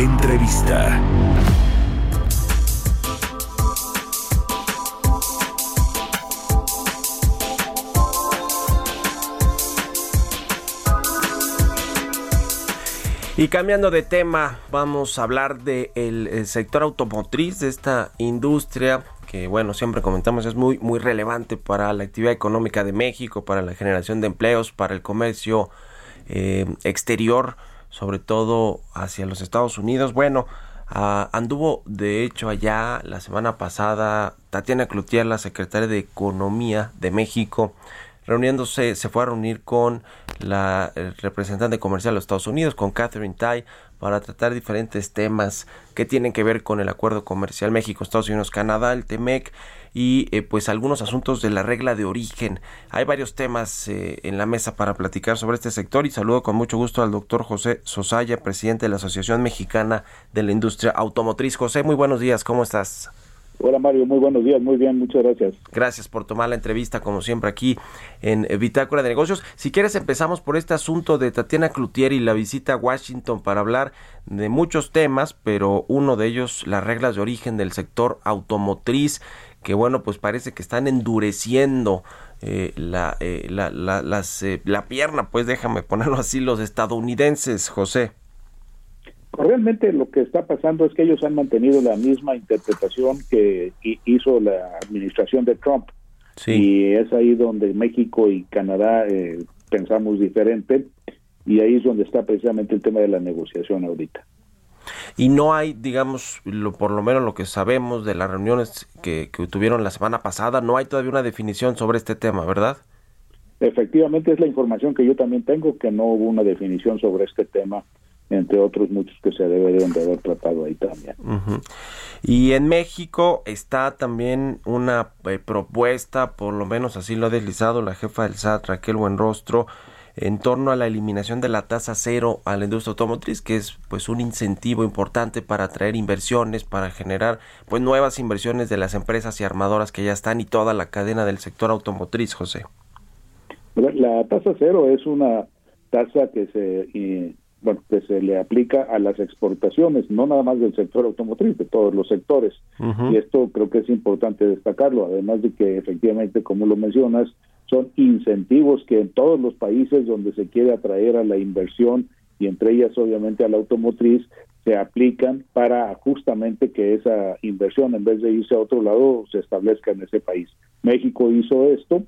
Entrevista. Y cambiando de tema, vamos a hablar del sector automotriz, de esta industria que, bueno, siempre comentamos es muy, muy relevante para la actividad económica de México, para la generación de empleos, para el comercio eh, exterior, sobre todo hacia los Estados Unidos. Bueno, ah, anduvo de hecho allá la semana pasada Tatiana Cloutier, la secretaria de Economía de México, reuniéndose, se fue a reunir con la representante comercial de los Estados Unidos, con Catherine Tai, para tratar diferentes temas que tienen que ver con el acuerdo comercial México, Estados Unidos, Canadá, el TEMEC y eh, pues algunos asuntos de la regla de origen. Hay varios temas eh, en la mesa para platicar sobre este sector y saludo con mucho gusto al doctor José Sosaya, presidente de la Asociación Mexicana de la Industria Automotriz. José, muy buenos días, ¿cómo estás? Hola Mario, muy buenos días, muy bien, muchas gracias. Gracias por tomar la entrevista, como siempre, aquí en Bitácora de Negocios. Si quieres, empezamos por este asunto de Tatiana Cloutier y la visita a Washington para hablar de muchos temas, pero uno de ellos, las reglas de origen del sector automotriz, que bueno, pues parece que están endureciendo eh, la, eh, la, la, eh, la pierna, pues déjame ponerlo así, los estadounidenses, José. Realmente lo que está pasando es que ellos han mantenido la misma interpretación que hizo la administración de Trump. Y es ahí donde México y Canadá eh, pensamos diferente y ahí es donde está precisamente el tema de la negociación ahorita. Y no hay, digamos, lo, por lo menos lo que sabemos de las reuniones que, que tuvieron la semana pasada, no hay todavía una definición sobre este tema, ¿verdad? Efectivamente es la información que yo también tengo, que no hubo una definición sobre este tema entre otros muchos que se deberían de haber tratado ahí también. Y en México está también una eh, propuesta, por lo menos así lo ha deslizado la jefa del SAT, Raquel Buenrostro, en torno a la eliminación de la tasa cero a la industria automotriz, que es pues un incentivo importante para atraer inversiones, para generar pues nuevas inversiones de las empresas y armadoras que ya están y toda la cadena del sector automotriz, José. La tasa cero es una tasa que se bueno, que se le aplica a las exportaciones, no nada más del sector automotriz, de todos los sectores. Y esto creo que es importante destacarlo, además de que efectivamente, como lo mencionas, son incentivos que en todos los países donde se quiere atraer a la inversión y entre ellas obviamente a la automotriz, se aplican para justamente que esa inversión en vez de irse a otro lado se establezca en ese país. México hizo esto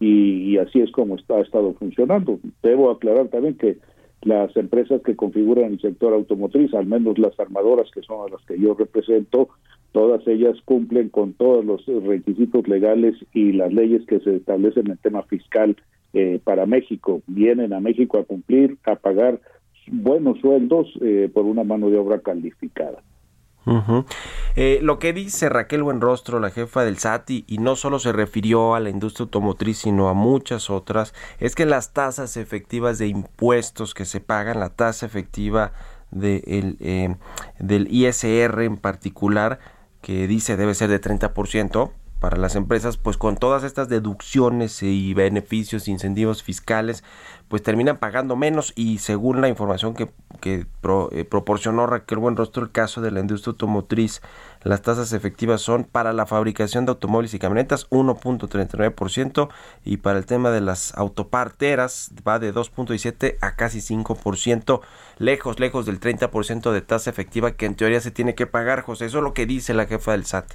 y, así es como está, ha estado funcionando. Debo aclarar también que las empresas que configuran el sector automotriz, al menos las armadoras que son a las que yo represento, todas ellas cumplen con todos los requisitos legales y las leyes que se establecen en tema fiscal eh, para México. Vienen a México a cumplir, a pagar buenos sueldos eh, por una mano de obra calificada. Eh, lo que dice Raquel Buenrostro, la jefa del SATI, y no solo se refirió a la industria automotriz, sino a muchas otras, es que las tasas efectivas de impuestos que se pagan, la tasa efectiva eh, del ISR en particular, que dice debe ser de 30%, para las empresas, pues con todas estas deducciones y beneficios, incentivos fiscales, pues terminan pagando menos y según la información que, que eh, proporcionó Raquel Buenrostro, el caso de la industria automotriz, las tasas efectivas son para la fabricación de automóviles y camionetas 1.39% y para el tema de las autoparteras va de 2.17 a casi 5%, lejos, lejos del 30% de tasa efectiva que en teoría se tiene que pagar, José. Eso es lo que dice la jefa del SAT.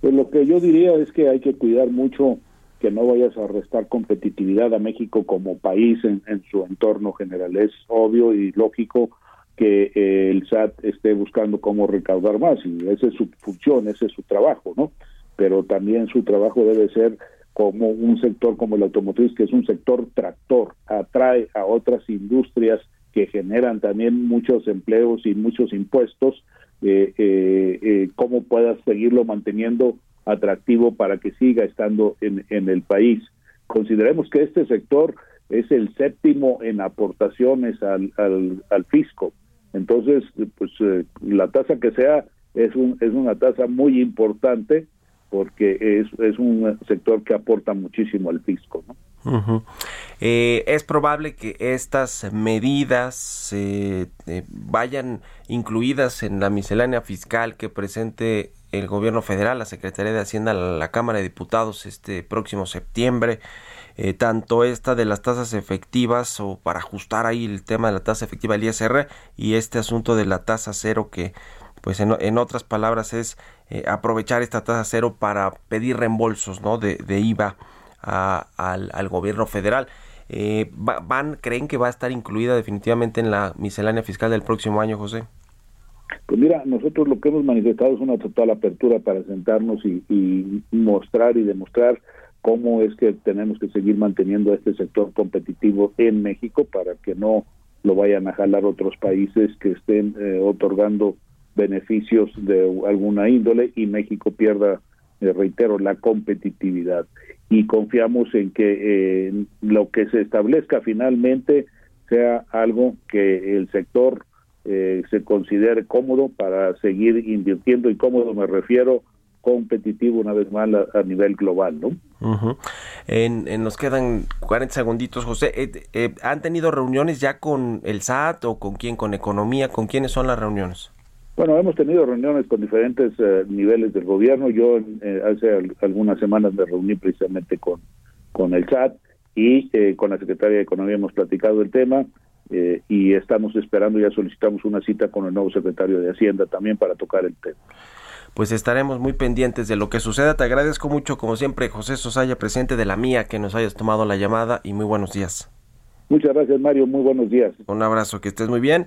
Pues lo que yo diría es que hay que cuidar mucho que no vayas a restar competitividad a México como país en, su entorno general. Es obvio y lógico que eh, el SAT esté buscando cómo recaudar más y esa es su función, ese es su trabajo, ¿no? Pero también su trabajo debe ser como un sector como el automotriz, que es un sector tractor, atrae a otras industrias que generan también muchos empleos y muchos impuestos, eh, eh, eh, cómo puedas seguirlo manteniendo atractivo para que siga estando en, en el país. Consideremos que este sector es el séptimo en aportaciones al, al, al fisco. Entonces, pues eh, la tasa que sea es, un, es una tasa muy importante porque es, es un sector que aporta muchísimo al fisco. ¿no? eh, es probable que estas medidas eh, eh, vayan incluidas en la miscelánea fiscal que presente el gobierno federal, la Secretaría de Hacienda, la, la Cámara de Diputados este próximo septiembre. Eh, tanto esta de las tasas efectivas o para ajustar ahí el tema de la tasa efectiva del ISR y este asunto de la tasa cero que pues en, otras palabras es eh, aprovechar esta tasa cero para pedir reembolsos ¿no? de, IVA a, al, gobierno federal. Eh, ¿Van, creen que va a estar incluida definitivamente en la miscelánea fiscal del próximo año, José? Pues mira, nosotros lo que hemos manifestado es una total apertura para sentarnos y, mostrar y demostrar cómo es que tenemos que seguir manteniendo este sector competitivo en México para que no lo vayan a jalar otros países que estén eh, otorgando beneficios de alguna índole y México pierda, eh, reitero, la competitividad. Y confiamos en que eh, lo que se establezca finalmente sea algo que el sector eh, se considere cómodo para seguir invirtiendo y cómodo me refiero competitivo una vez más a, nivel global, ¿no? Uh en, en, nos quedan 40 segunditos, José. Eh, eh, ¿Han tenido reuniones ya con el SAT o con quién? ¿Con Economía? ¿Con quiénes son las reuniones? Bueno, hemos tenido reuniones con diferentes uh, niveles del gobierno. Yo eh, hace al, algunas semanas me reuní precisamente con, con el SAT y eh, con la Secretaría de Economía hemos platicado el tema eh, y estamos esperando, ya solicitamos una cita con el nuevo secretario de Hacienda también para tocar el tema pues estaremos muy pendientes de lo que suceda. Te agradezco mucho, como siempre, José Sosaya, presidente de la mía, que nos hayas tomado la llamada y muy buenos días. Muchas gracias, Mario. Muy buenos días. Un abrazo, que estés muy bien.